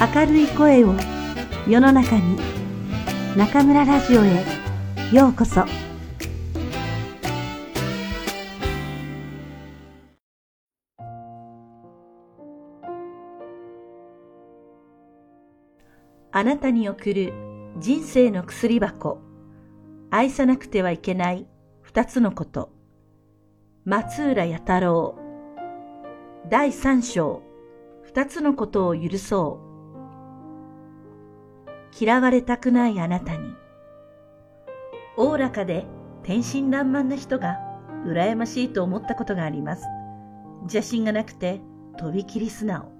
明るい声を世の中に中村ラジオへようこそ。あなたに送る人生の薬箱。愛さなくてはいけない二つのこと。松浦弥太郎。第三章。二つのことを許そう。嫌われたくないあなたに。おおらかで天真爛漫な人が羨ましいと思ったことがあります。邪心がなくてとびきり素直。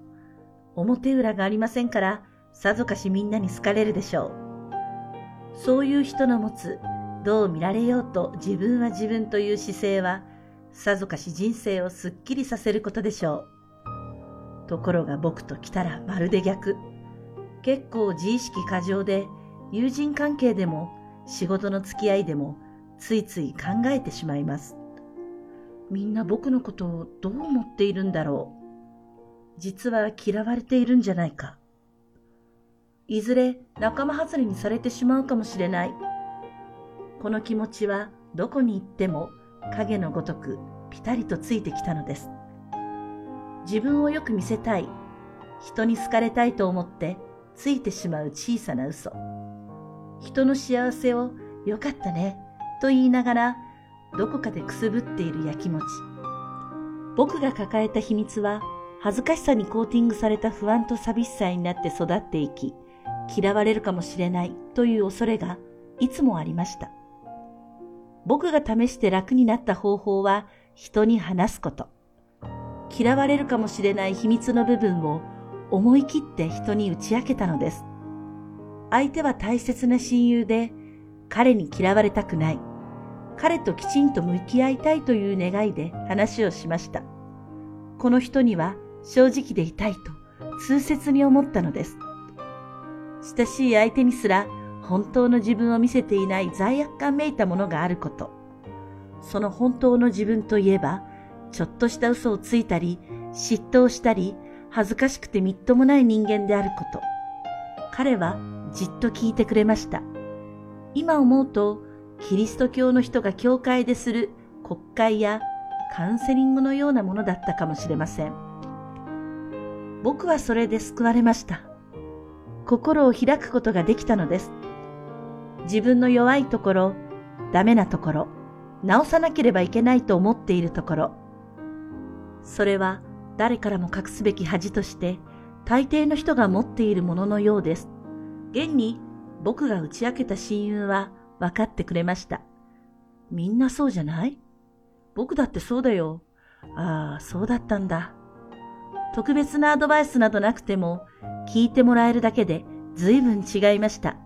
表裏がありませんからさぞかしみんなに好かれるでしょう。そういう人の持つどう見られようと自分は自分という姿勢はさぞかし人生をすっきりさせることでしょう。ところが僕と来たらまるで逆。結構自意識過剰で友人関係でも仕事の付き合いでもついつい考えてしまいます。みんな僕のことをどう思っているんだろう。実は嫌われているんじゃないか。いずれ仲間外れにされてしまうかもしれない。この気持ちはどこに行っても影のごとくピタリとついてきたのです。自分をよく見せたい、人に好かれたいと思ってついてしまう小さな嘘。人の幸せをよかったねと言いながらどこかでくすぶっているやきもち。僕が抱えた秘密は恥ずかしさにコーティングされた不安と寂しさになって育っていき、嫌われるかもしれないという恐れがいつもありました。僕が試して楽になった方法は人に話すこと。嫌われるかもしれない秘密の部分を思い切って人に打ち明けたのです。相手は大切な親友で、彼に嫌われたくない。彼ときちんと向き合いたいという願いで話をしました。この人には正直でいたいと痛切に思ったのです。親しい相手にすら本当の自分を見せていない罪悪感めいたものがあること。その本当の自分といえば、ちょっとした嘘をついたり、嫉妬をしたり、恥ずかしくてみっともない人間であること。彼はじっと聞いてくれました。今思うと、キリスト教の人が教会でする国会やカウンセリングのようなものだったかもしれません。僕はそれで救われました。心を開くことができたのです。自分の弱いところ、ダメなところ、直さなければいけないと思っているところ。それは誰からも隠すべき恥として、大抵の人が持っているもののようです。現に僕が打ち明けた親友は分かってくれました。みんなそうじゃない？僕だってそうだよ。ああ、そうだったんだ。特別なアドバイスなどなくても、聞いてもらえるだけで随分違いました。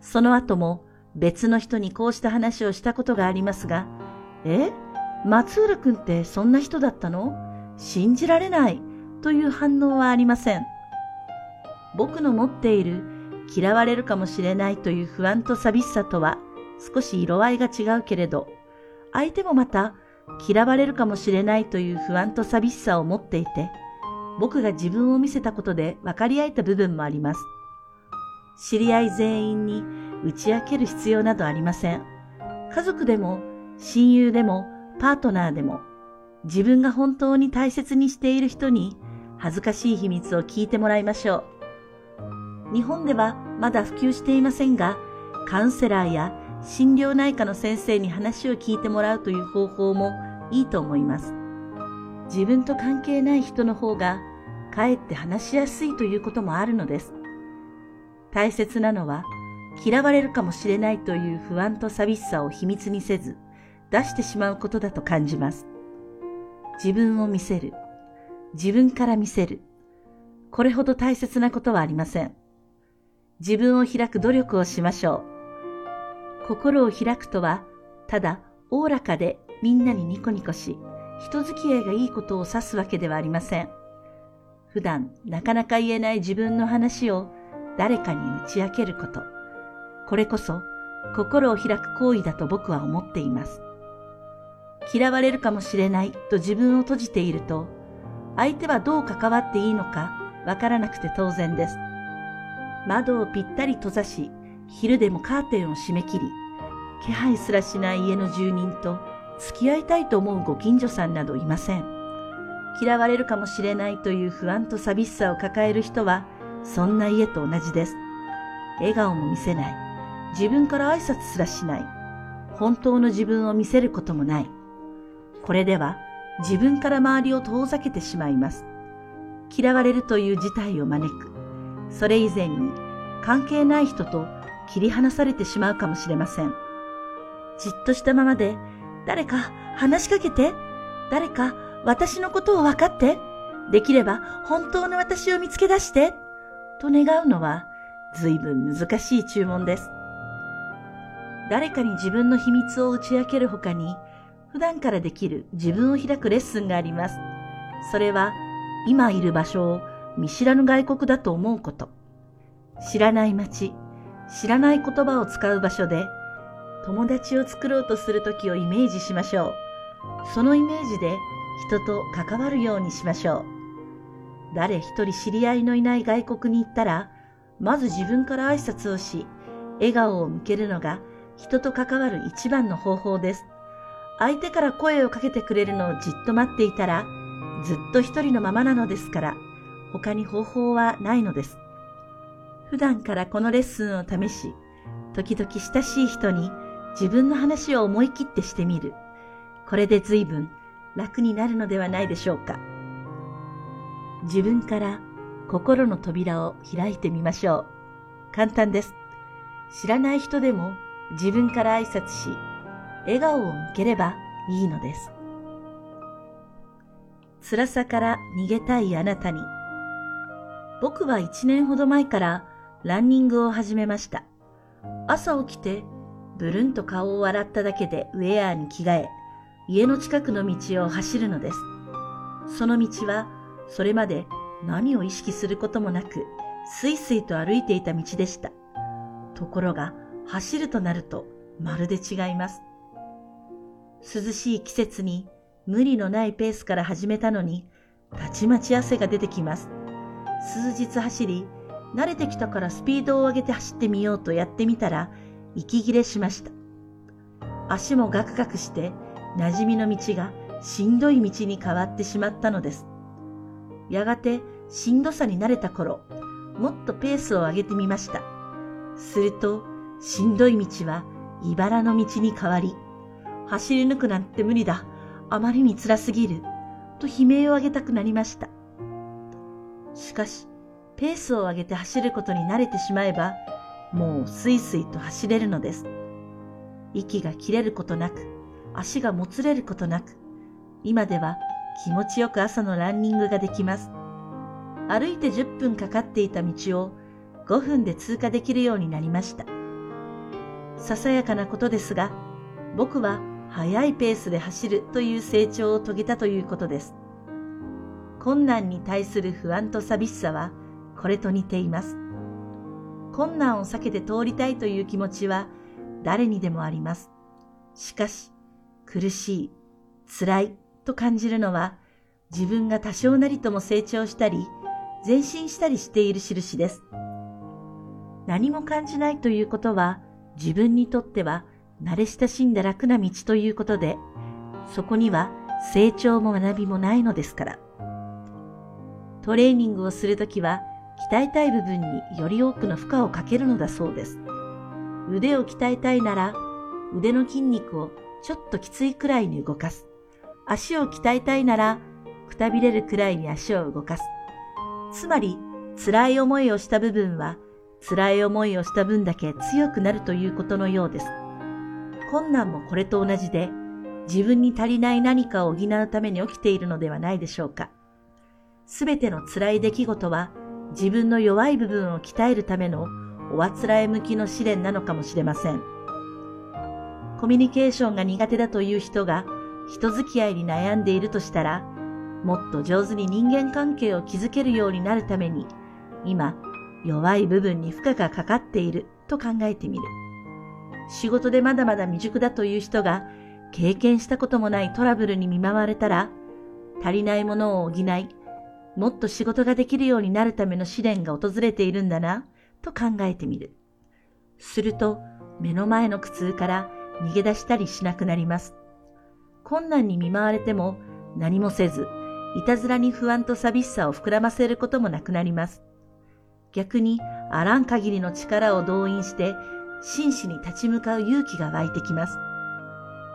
その後も別の人にこうした話をしたことがありますが、え？松浦くんってそんな人だったの？信じられないという反応はありません。僕の持っている嫌われるかもしれないという不安と寂しさとは少し色合いが違うけれど、相手もまた嫌われるかもしれないという不安と寂しさを持っていて、僕が自分を見せたことで分かり合えた部分もあります。知り合い全員に打ち明ける必要などありません。家族でも親友でもパートナーでも自分が本当に大切にしている人に恥ずかしい秘密を聞いてもらいましょう。日本ではまだ普及していませんが、カウンセラーや心療内科の先生に話を聞いてもらうという方法もいいと思います。自分と関係ない人の方がかえって話しやすいということもあるのです。大切なのは嫌われるかもしれないという不安と寂しさを秘密にせず出してしまうことだと感じます。自分を見せる。自分から見せる。これほど大切なことはありません。自分を開く努力をしましょう。心を開くとは、ただ、おおらかでみんなにニコニコし、人付き合いがいいことを指すわけではありません。普段なかなか言えない自分の話を誰かに打ち明けること。これこそ心を開く行為だと僕は思っています。嫌われるかもしれないと自分を閉じていると、相手はどう関わっていいのかわからなくて当然です。窓をぴったり閉ざし、昼でもカーテンを閉め切り、気配すらしない家の住人と付き合いたいと思うご近所さんなどいません。嫌われるかもしれないという不安と寂しさを抱える人は、そんな家と同じです。笑顔も見せない。自分から挨拶すらしない。本当の自分を見せることもない。これでは自分から周りを遠ざけてしまいます。嫌われるという事態を招く。それ以前に関係ない人と切り離されてしまうかもしれません。じっとしたままで、誰か話しかけて、誰か私のことを分かって、できれば本当の私を見つけ出して、と願うのは随分難しい注文です。誰かに自分の秘密を打ち明けるほかに、普段からできる自分を開くレッスンがあります。それは、今いる場所を見知らぬ外国だと思うこと。知らない街、知らない言葉を使う場所で、友達を作ろうとするときをイメージしましょう。そのイメージで人と関わるようにしましょう。誰一人知り合いのいない外国に行ったら、まず自分から挨拶をし、笑顔を向けるのが人と関わる一番の方法です。相手から声をかけてくれるのをじっと待っていたら、ずっと一人のままなのですから、他に方法はないのです。普段からこのレッスンを試し、時々親しい人に自分の話を思い切ってしてみる。これで随分楽になるのではないでしょうか。自分から心の扉を開いてみましょう。簡単です。知らない人でも自分から挨拶し、笑顔を向ければいいのです。辛さから逃げたいあなたに。僕は一年ほど前からランニングを始めました。朝起きて、ブルンと顔を洗っただけでウェアに着替え、家の近くの道を走るのです。その道は、それまで何を意識することもなく、すいすいと歩いていた道でした。ところが、走るとなると、まるで違います。涼しい季節に無理のないペースから始めたのに、たちまち汗が出てきます。数日走り、慣れてきたからスピードを上げて走ってみようとやってみたら、息切れしました。足もガクガクして、馴染みの道がしんどい道に変わってしまったのです。やがてしんどさに慣れた頃、もっとペースを上げてみました。すると、しんどい道は茨の道に変わり、走り抜くなんて無理だ。あまりに辛すぎる。と悲鳴を上げたくなりました。しかし、ペースを上げて走ることに慣れてしまえば、もうスイスイと走れるのです。息が切れることなく、足がもつれることなく、今では気持ちよく朝のランニングができます。歩いて10分かかっていた道を5分で通過できるようになりました。ささやかなことですが、僕は速いペースで走るという成長を遂げたということです。困難に対する不安と寂しさはこれと似ています。困難を避けて通りたいという気持ちは誰にでもあります。しかし、苦しい、辛いと感じるのは自分が多少なりとも成長したり、前進したりしている印です。何も感じないということは自分にとっては慣れ親しんだ楽な道ということで、そこには成長も学びもないのですから。トレーニングをするときは、鍛えたい部分により多くの負荷をかけるのだそうです。腕を鍛えたいなら、腕の筋肉をちょっときついくらいに動かす。足を鍛えたいなら、くたびれるくらいに足を動かす。つまり、辛い思いをした部分は、辛い思いをした分だけ強くなるということのようです。困難もこれと同じで、自分に足りない何かを補うために起きているのではないでしょうか。すべての辛い出来事は、自分の弱い部分を鍛えるためのおあつらえ向きの試練なのかもしれません。コミュニケーションが苦手だという人が人付き合いに悩んでいるとしたら、もっと上手に人間関係を築けるようになるために、今、弱い部分に負荷がかかっていると考えてみる。仕事でまだまだ未熟だという人が経験したこともないトラブルに見舞われたら、足りないものを補い、もっと仕事ができるようになるための試練が訪れているんだな、と考えてみる。すると、目の前の苦痛から逃げ出したりしなくなります。困難に見舞われても何もせず、いたずらに不安と寂しさを膨らませることもなくなります。逆に、あらん限りの力を動員して、真摯に立ち向かう勇気が湧いてきます。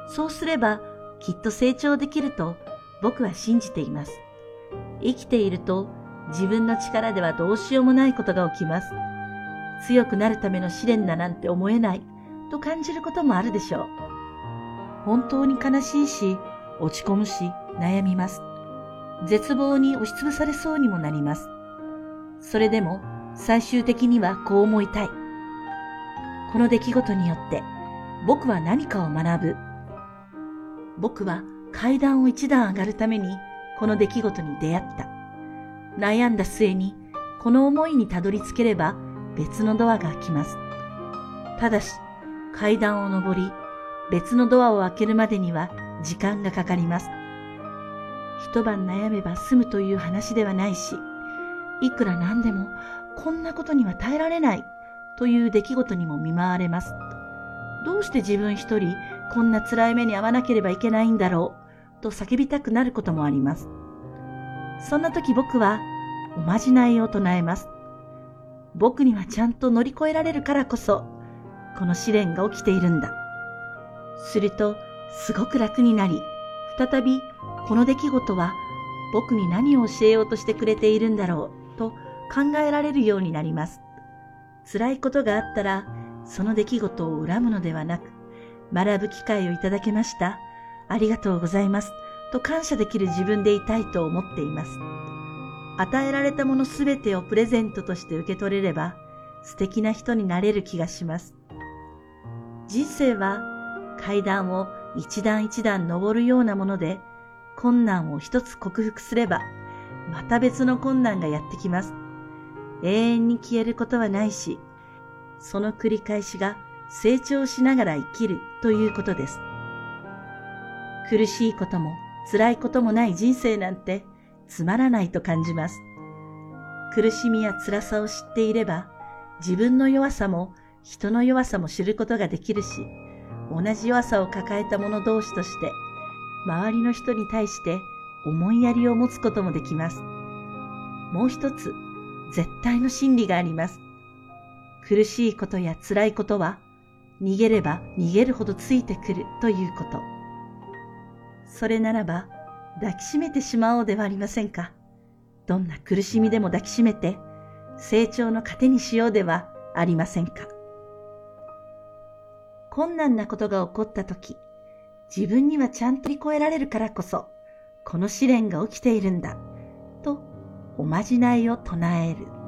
そうすれば、きっと成長できると僕は信じています。生きていると自分の力ではどうしようもないことが起きます。強くなるための試練だなんて思えないと感じることもあるでしょう。本当に悲しいし、落ち込むし、悩みます。絶望に押しつぶされそうにもなります。それでも最終的にはこう思いたい。この出来事によって僕は何かを学ぶ。僕は階段を一段上がるためにこの出来事に出会った。悩んだ末にこの思いにたどり着ければ別のドアが開きます。ただし階段を上り別のドアを開けるまでには時間がかかります。一晩悩めば済むという話ではないし、いくらなんでもこんなことには耐えられないという出来事にも見舞われます。どうして自分一人こんな辛い目に遭わなければいけないんだろうと叫びたくなることもあります。そんな時僕はおまじないを唱えます。僕にはちゃんと乗り越えられるからこそ、この試練が起きているんだ。すると、すごく楽になり、再びこの出来事は僕に何を教えようとしてくれているんだろうと考えられるようになります。辛いことがあったら、その出来事を恨むのではなく、学ぶ機会をいただけました。ありがとうございます。と感謝できる自分でいたいと思っています。与えられたものすべてをプレゼントとして受け取れれば、素敵な人になれる気がします。人生は階段を一段一段登るようなもので、困難を一つ克服すれば、また別の困難がやってきます。永遠に消えることはないし、その繰り返しが成長しながら生きるということです。苦しいことも辛いこともない人生なんてつまらないと感じます。苦しみや辛さを知っていれば、自分の弱さも人の弱さも知ることができるし、同じ弱さを抱えた者同士として、周りの人に対して思いやりを持つこともできます。もう一つ、絶対の真理があります。苦しいことや辛いことは、逃げれば逃げるほどついてくるということ。それならば、抱きしめてしまおうではありませんか。どんな苦しみでも抱きしめて、成長の糧にしようではありませんか。困難なことが起こったとき、自分にはちゃんと乗り越えられるからこそ、この試練が起きているんだ、おまじないを唱える。